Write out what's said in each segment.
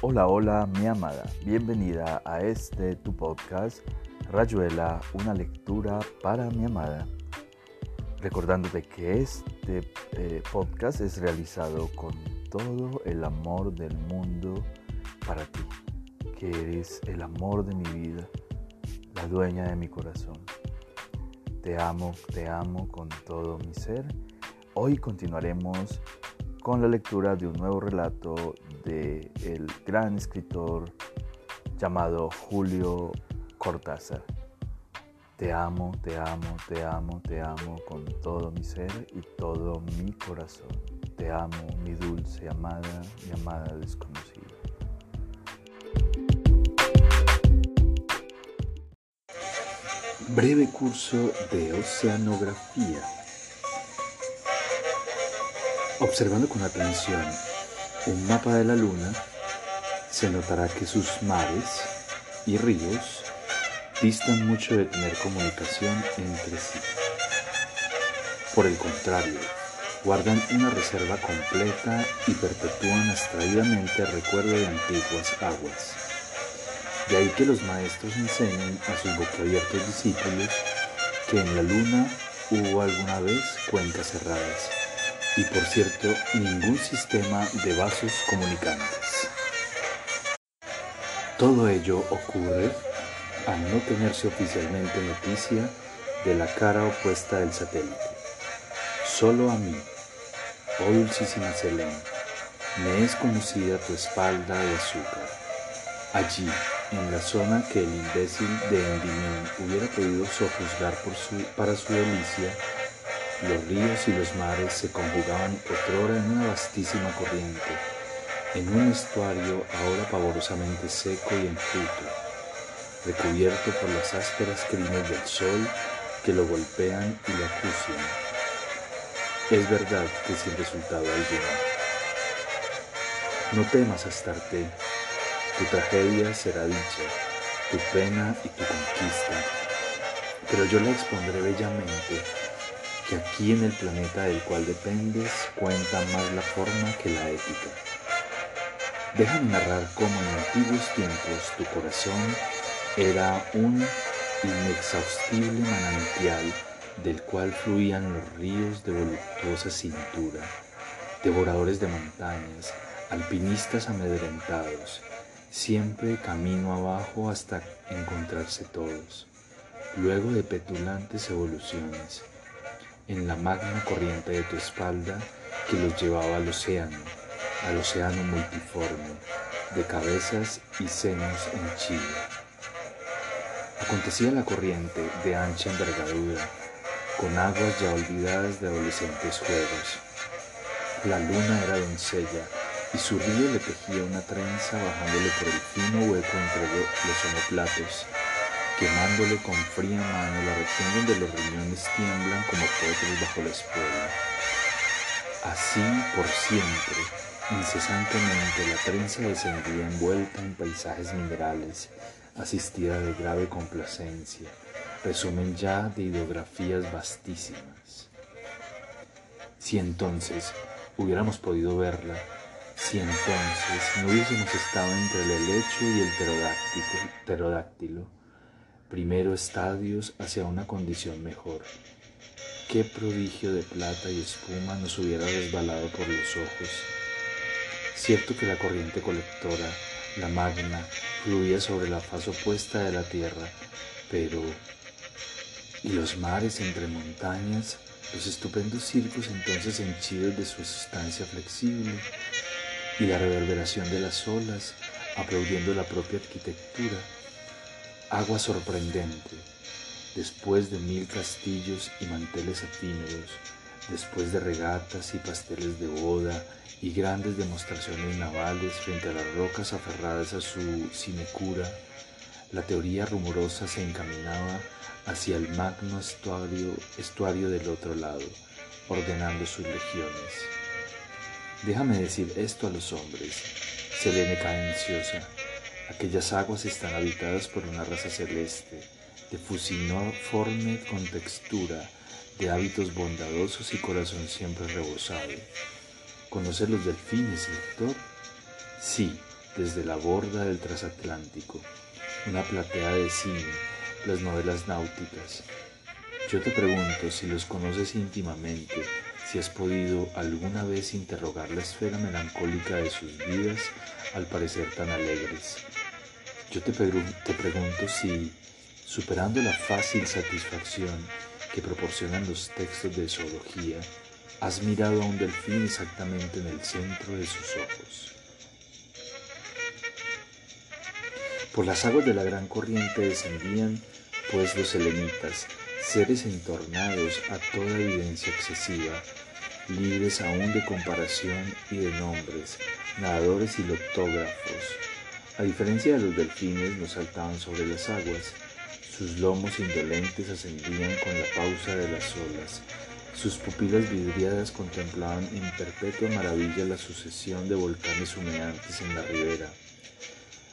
Hola, hola, mi amada. Bienvenida a este tu podcast, Rayuela, una lectura para mi amada. Recordándote que este eh, podcast es realizado con todo el amor del mundo para ti, que eres el amor de mi vida, la dueña de mi corazón. Te amo, te amo con todo mi ser. Hoy continuaremos con la lectura de un nuevo relato de el gran escritor llamado Julio Cortázar. Te amo, te amo, te amo, te amo con todo mi ser y todo mi corazón. Te amo, mi dulce amada, mi amada desconocida. Breve curso de oceanografía. Observando con atención un mapa de la luna, se notará que sus mares y ríos distan mucho de tener comunicación entre sí. Por el contrario, guardan una reserva completa y perpetúan abstraídamente el recuerdo de antiguas aguas. De ahí que los maestros enseñen a sus boquiabiertos discípulos que en la luna hubo alguna vez cuencas cerradas y por cierto ningún sistema de vasos comunicantes. Todo ello ocurre al no tenerse oficialmente noticia de la cara opuesta del satélite. Solo a mí, oh dulcísima Selene, me es conocida tu espalda de azúcar. Allí, en la zona que el imbécil de Endymion hubiera podido sojuzgar para su delicia, los ríos y los mares se conjugaban otrora en una vastísima corriente, en un estuario ahora pavorosamente seco y enjuto, recubierto por las ásperas crines del sol que lo golpean y lo acucian. Es verdad que sin resultado alguno. No temas, Astarte, tu tragedia será dicha, tu pena y tu conquista, pero yo la expondré bellamente que aquí en el planeta del cual dependes cuenta más la forma que la ética. Déjame narrar cómo en antiguos tiempos tu corazón era un inexhaustible manantial del cual fluían los ríos de voluptuosa cintura, devoradores de montañas, alpinistas amedrentados, siempre camino abajo hasta encontrarse todos, luego de petulantes evoluciones en la magna corriente de tu espalda que los llevaba al océano, al océano multiforme, de cabezas y senos en Chile. Acontecía la corriente de ancha envergadura, con aguas ya olvidadas de adolescentes juegos. La luna era doncella y su río le tejía una trenza bajándole por el fino hueco entre los omoplatos quemándole con fría mano la región donde los riñones tiemblan como potros bajo la espuela. Así por siempre, incesantemente la trenza descendía envuelta en paisajes minerales, asistida de grave complacencia, resumen ya de ideografías vastísimas. Si entonces hubiéramos podido verla, si entonces no hubiésemos estado entre el helecho y el pterodáctilo, primero estadios hacia una condición mejor. Qué prodigio de plata y espuma nos hubiera resbalado por los ojos. Cierto que la corriente colectora, la magna, fluía sobre la faz opuesta de la tierra, pero ¿y los mares entre montañas? Los estupendos circos entonces henchidos de su sustancia flexible y la reverberación de las olas aplaudiendo la propia arquitectura Agua sorprendente, después de mil castillos y manteles efímeros, después de regatas y pasteles de boda y grandes demostraciones navales frente a las rocas aferradas a su sinecura, la teoría rumorosa se encaminaba hacia el magno estuario, estuario del otro lado, ordenando sus legiones. Déjame decir esto a los hombres, Selene cadenciosa Aquellas aguas están habitadas por una raza celeste, de fusiforme textura, de hábitos bondadosos y corazón siempre rebosado. ¿Conoce los delfines, lector? Sí, desde la borda del transatlántico, una platea de cine, las novelas náuticas. Yo te pregunto si los conoces íntimamente, si has podido alguna vez interrogar la esfera melancólica de sus vidas al parecer tan alegres. Yo te, te pregunto si, superando la fácil satisfacción que proporcionan los textos de zoología, has mirado a un delfín exactamente en el centro de sus ojos. Por las aguas de la gran corriente descendían, pues, los selenitas, seres entornados a toda evidencia excesiva, libres aún de comparación y de nombres, nadadores y lotógrafos. A diferencia de los delfines, no saltaban sobre las aguas, sus lomos indolentes ascendían con la pausa de las olas, sus pupilas vidriadas contemplaban en perpetua maravilla la sucesión de volcanes humeantes en la ribera.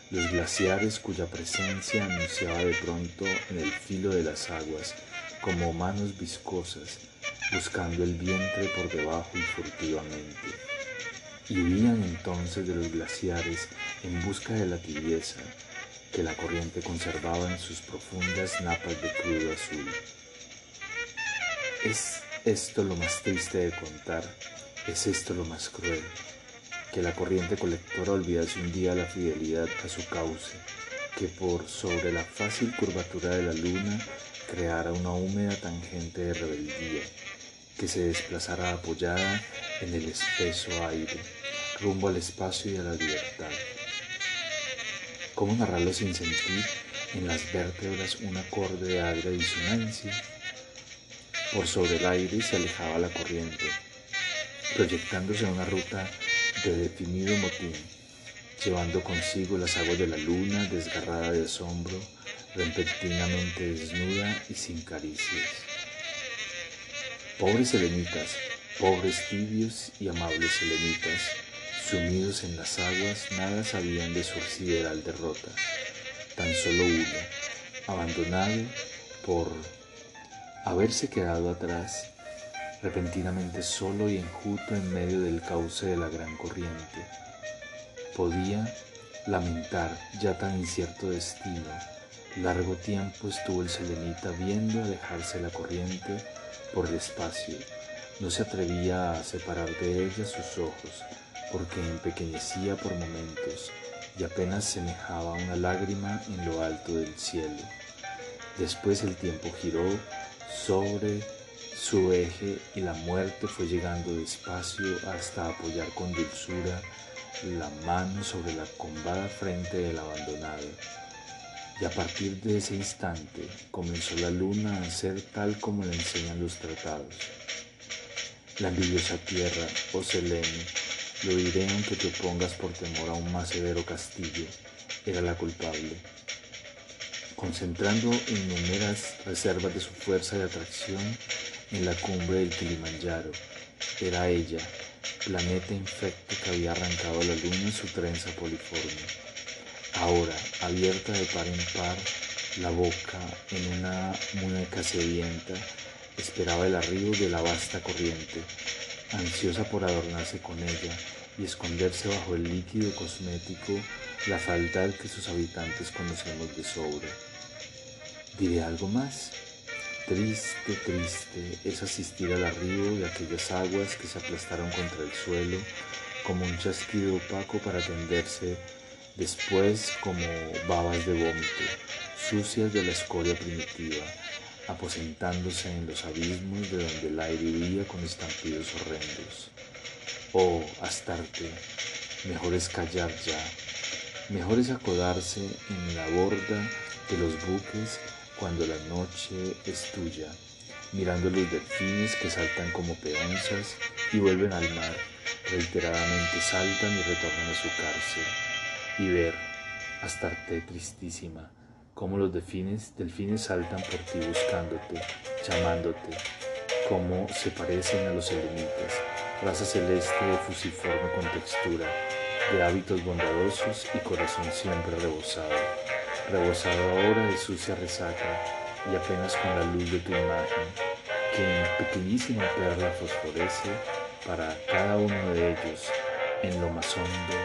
Los glaciares cuya presencia anunciaba de pronto en el filo de las aguas como manos viscosas, buscando el vientre por debajo y furtivamente. Y huían entonces de los glaciares en busca de la tibieza que la corriente conservaba en sus profundas napas de crudo azul. Es esto lo más triste de contar, es esto lo más cruel que la corriente colectora olvidase un día la fidelidad a su cauce, que por sobre la fácil curvatura de la luna creara una húmeda tangente de rebeldía, que se desplazara apoyada en el espeso aire, rumbo al espacio y a la libertad. ¿Cómo narrarlo sin sentir en las vértebras un acorde de agria disonancia? Por sobre el aire se alejaba la corriente, proyectándose una ruta de definido motín, llevando consigo las aguas de la luna desgarrada de asombro, repentinamente desnuda y sin caricias. Pobres selenitas, pobres tibios y amables selenitas, sumidos en las aguas, nada sabían de su sideral derrota, tan solo uno, abandonado por haberse quedado atrás repentinamente solo y enjuto en medio del cauce de la gran corriente. Podía lamentar ya tan incierto destino. Largo tiempo estuvo el selenita viendo alejarse la corriente por el espacio. No se atrevía a separar de ella sus ojos, porque empequeñecía por momentos y apenas semejaba una lágrima en lo alto del cielo. Después el tiempo giró sobre su eje y la muerte fue llegando despacio hasta apoyar con dulzura la mano sobre la combada frente del abandonado. Y a partir de ese instante comenzó la luna a ser tal como le enseñan los tratados. La envidiosa tierra, oh Selene, lo diré aunque te opongas por temor a un más severo castigo, era la culpable. Concentrando innumeras reservas de su fuerza de atracción, en la cumbre del Kilimanjaro. Era ella, planeta infecto que había arrancado a la luna su trenza poliforme. Ahora, abierta de par en par, la boca en una muñeca sedienta, esperaba el arribo de la vasta corriente, ansiosa por adornarse con ella y esconderse bajo el líquido cosmético la falta que sus habitantes conocemos de sobra. ¿Diré algo más? Triste, triste es asistir al arribo de aquellas aguas que se aplastaron contra el suelo como un chasquido opaco para tenderse después como babas de vómito, sucias de la escoria primitiva, aposentándose en los abismos de donde el aire huía con estampidos horrendos. Oh, Astarte, mejor es callar ya, mejor es acodarse en la borda de los buques cuando la noche es tuya, mirando los delfines que saltan como peonzas y vuelven al mar, reiteradamente saltan y retornan a su cárcel, y ver, Astarte tristísima, cómo los delfines, delfines saltan por ti buscándote, llamándote, cómo se parecen a los selenitas, raza celeste de fusiforme con textura, de hábitos bondadosos y corazón siempre rebosado rebosado ahora de sucia resaca y apenas con la luz de tu imagen, que en pequeñísima perla fosforece para cada uno de ellos en lo más hondo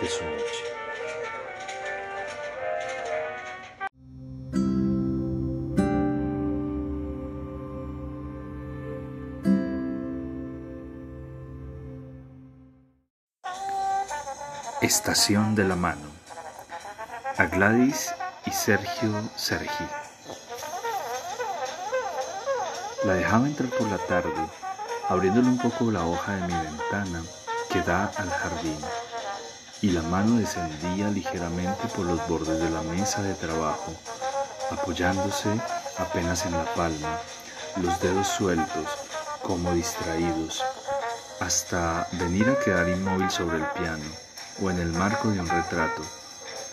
de su noche. Estación de la mano. A Gladys y Sergio Sergi. La dejaba entrar por la tarde, abriéndole un poco la hoja de mi ventana que da al jardín, y la mano descendía ligeramente por los bordes de la mesa de trabajo, apoyándose apenas en la palma, los dedos sueltos, como distraídos, hasta venir a quedar inmóvil sobre el piano o en el marco de un retrato,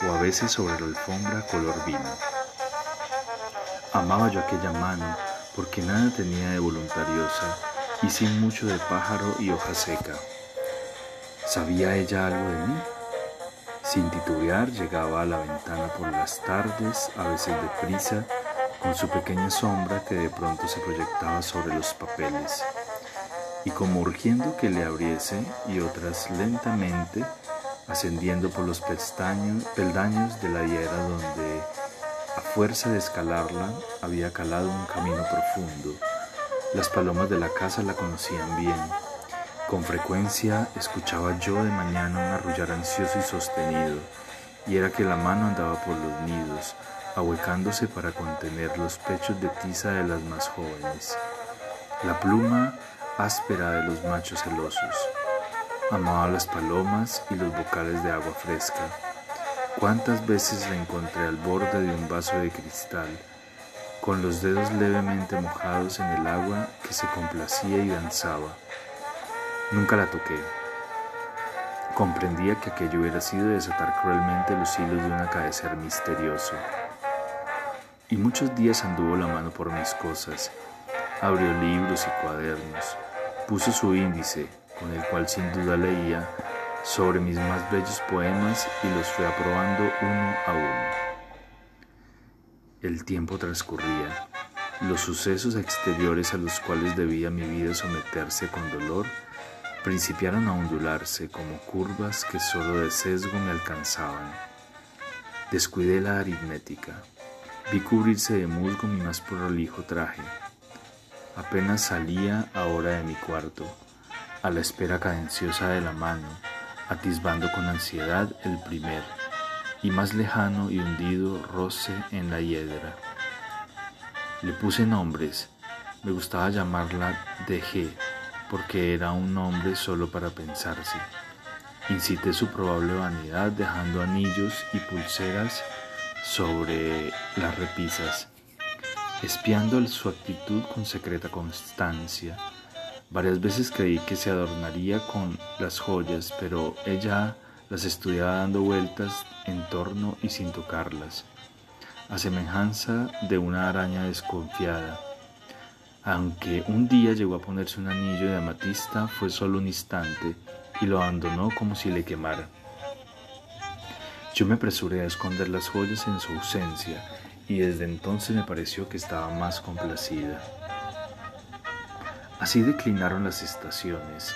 o a veces sobre la alfombra color vino. Amaba yo aquella mano porque nada tenía de voluntariosa y sin mucho de pájaro y hoja seca. ¿Sabía ella algo de mí? Sin titubear llegaba a la ventana por las tardes, a veces deprisa, con su pequeña sombra que de pronto se proyectaba sobre los papeles, y como urgiendo que le abriese, y otras lentamente, ascendiendo por los peldaños de la hiera donde, a fuerza de escalarla, había calado un camino profundo. Las palomas de la casa la conocían bien. Con frecuencia escuchaba yo de mañana un arrullar ansioso y sostenido, y era que la mano andaba por los nidos, ahuecándose para contener los pechos de tiza de las más jóvenes. La pluma áspera de los machos celosos. Amaba las palomas y los bocales de agua fresca. Cuántas veces la encontré al borde de un vaso de cristal, con los dedos levemente mojados en el agua que se complacía y danzaba. Nunca la toqué. Comprendía que aquello hubiera sido desatar cruelmente los hilos de un acaecer misterioso. Y muchos días anduvo la mano por mis cosas, abrió libros y cuadernos, puso su índice, con el cual sin duda leía sobre mis más bellos poemas y los fue aprobando uno a uno. El tiempo transcurría, los sucesos exteriores a los cuales debía mi vida someterse con dolor principiaron a ondularse como curvas que solo de sesgo me alcanzaban. Descuidé la aritmética, vi cubrirse de musgo mi más prolijo traje. Apenas salía ahora de mi cuarto, a la espera cadenciosa de la mano, atisbando con ansiedad el primer y más lejano y hundido roce en la hiedra. Le puse nombres, me gustaba llamarla DG, porque era un nombre solo para pensarse. Incité su probable vanidad dejando anillos y pulseras sobre las repisas, espiando su actitud con secreta constancia Varias veces creí que se adornaría con las joyas, pero ella las estudiaba dando vueltas en torno y sin tocarlas, a semejanza de una araña desconfiada. Aunque un día llegó a ponerse un anillo de amatista, fue solo un instante y lo abandonó como si le quemara. Yo me apresuré a esconder las joyas en su ausencia y desde entonces me pareció que estaba más complacida. Así declinaron las estaciones,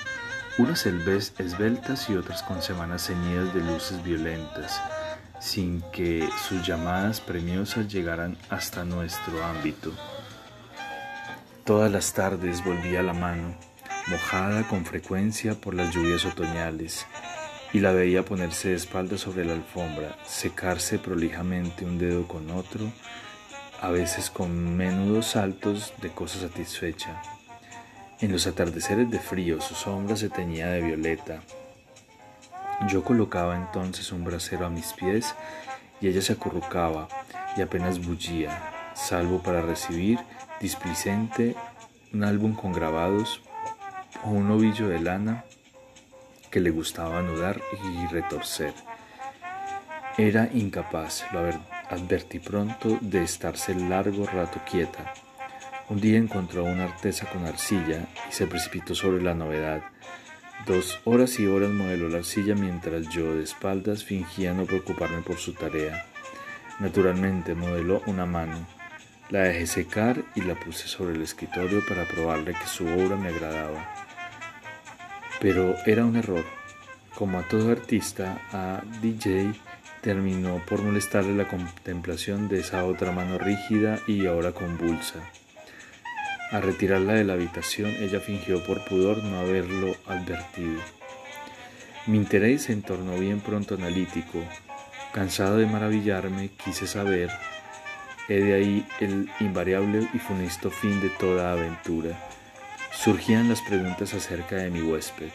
unas esbeltas y otras con semanas ceñidas de luces violentas, sin que sus llamadas premiosas llegaran hasta nuestro ámbito. Todas las tardes volvía la mano, mojada con frecuencia por las lluvias otoñales, y la veía ponerse de espaldas sobre la alfombra, secarse prolijamente un dedo con otro, a veces con menudos saltos de cosa satisfecha. En los atardeceres de frío su sombra se teñía de violeta. Yo colocaba entonces un brasero a mis pies y ella se acurrucaba y apenas bullía, salvo para recibir displicente un álbum con grabados o un ovillo de lana que le gustaba anudar y retorcer. Era incapaz, lo advertí pronto, de estarse largo rato quieta un día encontró una artesa con arcilla y se precipitó sobre la novedad. Dos horas y horas modeló la arcilla mientras yo de espaldas fingía no preocuparme por su tarea. Naturalmente modeló una mano. La dejé secar y la puse sobre el escritorio para probarle que su obra me agradaba. Pero era un error. Como a todo artista, a DJ terminó por molestarle la contemplación de esa otra mano rígida y ahora convulsa. Al retirarla de la habitación, ella fingió por pudor no haberlo advertido. Mi interés se tornó bien pronto analítico. Cansado de maravillarme, quise saber, he de ahí el invariable y funesto fin de toda aventura. Surgían las preguntas acerca de mi huésped.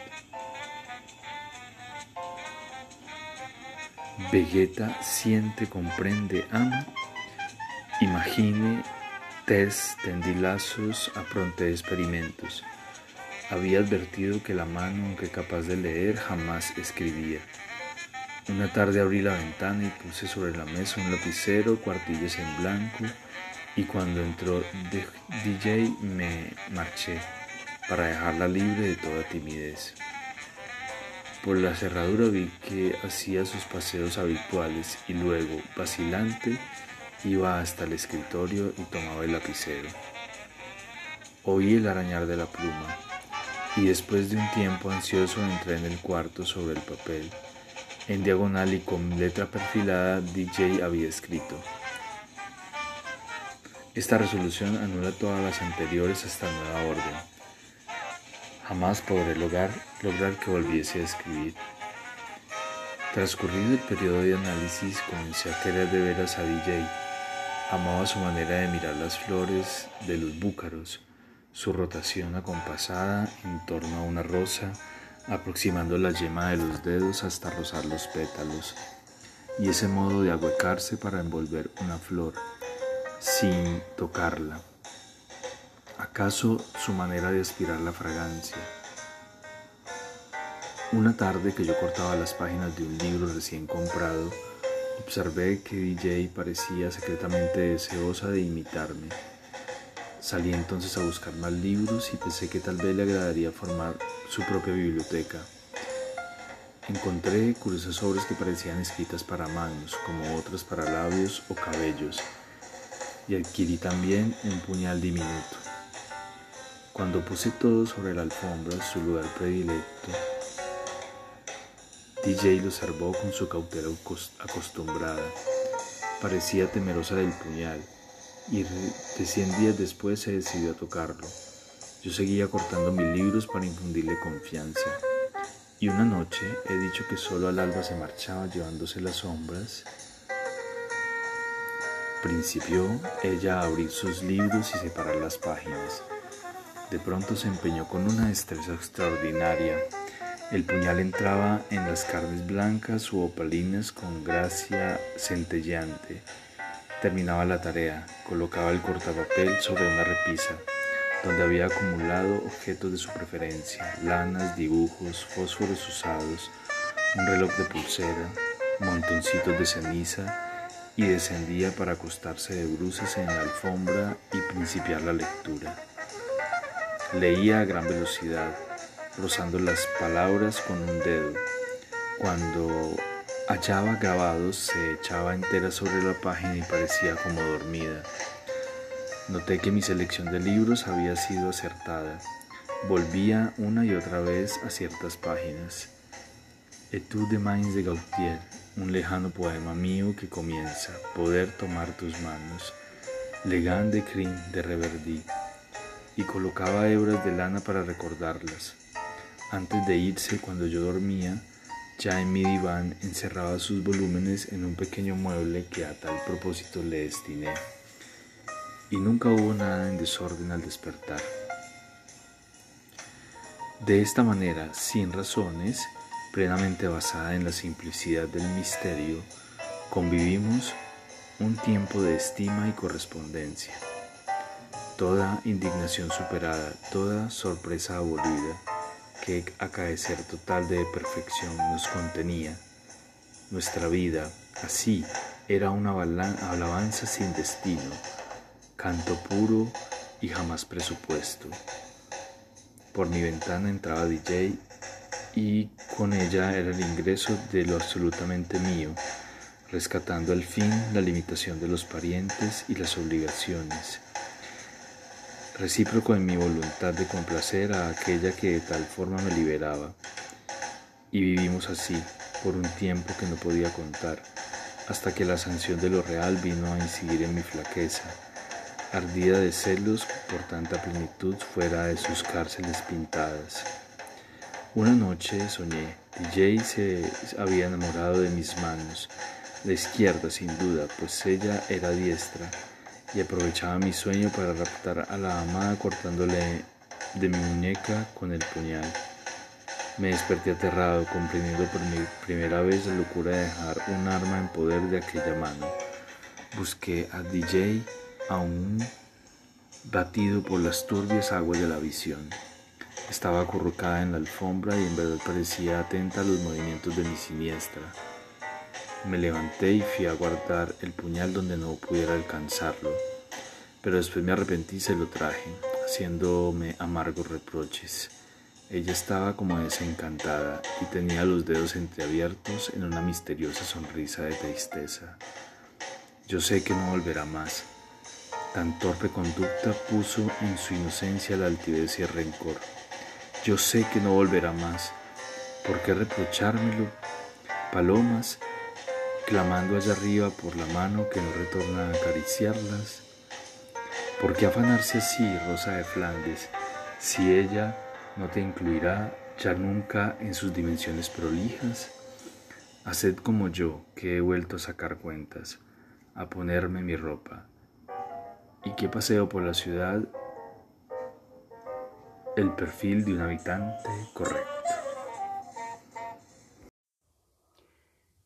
Vegeta siente, comprende, ama. Imagine, tendí lazos, apronté experimentos. Había advertido que la mano, aunque capaz de leer, jamás escribía. Una tarde abrí la ventana y puse sobre la mesa un lapicero, cuartillas en blanco, y cuando entró DJ me marché para dejarla libre de toda timidez. Por la cerradura vi que hacía sus paseos habituales y luego, vacilante, iba hasta el escritorio y tomaba el lapicero. Oí el arañar de la pluma y después de un tiempo ansioso entré en el cuarto sobre el papel. En diagonal y con letra perfilada DJ había escrito. Esta resolución anula todas las anteriores hasta nueva orden. Jamás podré lograr, lograr que volviese a escribir. Transcurrido el periodo de análisis, comencé a querer de veras a DJ. Amaba su manera de mirar las flores de los búcaros, su rotación acompasada en torno a una rosa, aproximando la yema de los dedos hasta rozar los pétalos, y ese modo de ahuecarse para envolver una flor sin tocarla. ¿Acaso su manera de aspirar la fragancia? Una tarde que yo cortaba las páginas de un libro recién comprado, observé que DJ parecía secretamente deseosa de imitarme Salí entonces a buscar más libros y pensé que tal vez le agradaría formar su propia biblioteca. Encontré curiosas obras que parecían escritas para manos, como otras para labios o cabellos, y adquirí también un puñal diminuto. Cuando puse todo sobre la alfombra, su lugar predilecto, DJ lo observó con su cautela acostumbrada. Parecía temerosa del puñal y de 100 días después se decidió a tocarlo. Yo seguía cortando mis libros para infundirle confianza. Y una noche he dicho que solo al alba se marchaba llevándose las sombras. Principió ella a abrir sus libros y separar las páginas. De pronto se empeñó con una destreza extraordinaria. El puñal entraba en las carnes blancas u opalinas con gracia centelleante Terminaba la tarea, colocaba el cortapapel sobre una repisa, donde había acumulado objetos de su preferencia, lanas, dibujos, fósforos usados, un reloj de pulsera, montoncitos de ceniza, y descendía para acostarse de bruces en la alfombra y principiar la lectura. Leía a gran velocidad, rozando las palabras con un dedo. Cuando hallaba grabados, se echaba entera sobre la página y parecía como dormida. Noté que mi selección de libros había sido acertada. Volvía una y otra vez a ciertas páginas. Etude de Mains de Gautier, un lejano poema mío que comienza, Poder tomar tus manos, Legan de Crin de Reverdy, y colocaba hebras de lana para recordarlas. Antes de irse, cuando yo dormía, ya en mi diván encerraba sus volúmenes en un pequeño mueble que a tal propósito le destiné. Y nunca hubo nada en desorden al despertar. De esta manera, sin razones, plenamente basada en la simplicidad del misterio, convivimos un tiempo de estima y correspondencia. Toda indignación superada, toda sorpresa abolida, que acaecer total de perfección nos contenía. Nuestra vida, así, era una alabanza sin destino, canto puro y jamás presupuesto. Por mi ventana entraba DJ y con ella era el ingreso de lo absolutamente mío, rescatando al fin la limitación de los parientes y las obligaciones recíproco en mi voluntad de complacer a aquella que de tal forma me liberaba. Y vivimos así por un tiempo que no podía contar, hasta que la sanción de lo real vino a incidir en mi flaqueza, ardida de celos por tanta plenitud fuera de sus cárceles pintadas. Una noche soñé, DJ se había enamorado de mis manos, la izquierda sin duda, pues ella era diestra, y aprovechaba mi sueño para raptar a la amada cortándole de mi muñeca con el puñal. Me desperté aterrado, comprendiendo por mi primera vez la locura de dejar un arma en poder de aquella mano. Busqué a DJ aún batido por las turbias aguas de la visión. Estaba acurrucada en la alfombra y en verdad parecía atenta a los movimientos de mi siniestra. Me levanté y fui a guardar el puñal donde no pudiera alcanzarlo, pero después me arrepentí y se lo traje, haciéndome amargos reproches. Ella estaba como desencantada y tenía los dedos entreabiertos en una misteriosa sonrisa de tristeza. Yo sé que no volverá más. Tan torpe conducta puso en su inocencia la altivez y el rencor. Yo sé que no volverá más. ¿Por qué reprochármelo? Palomas, clamando allá arriba por la mano que no retorna a acariciarlas. ¿Por qué afanarse así, Rosa de Flandes, si ella no te incluirá ya nunca en sus dimensiones prolijas? Haced como yo, que he vuelto a sacar cuentas, a ponerme mi ropa, y que paseo por la ciudad el perfil de un habitante correcto.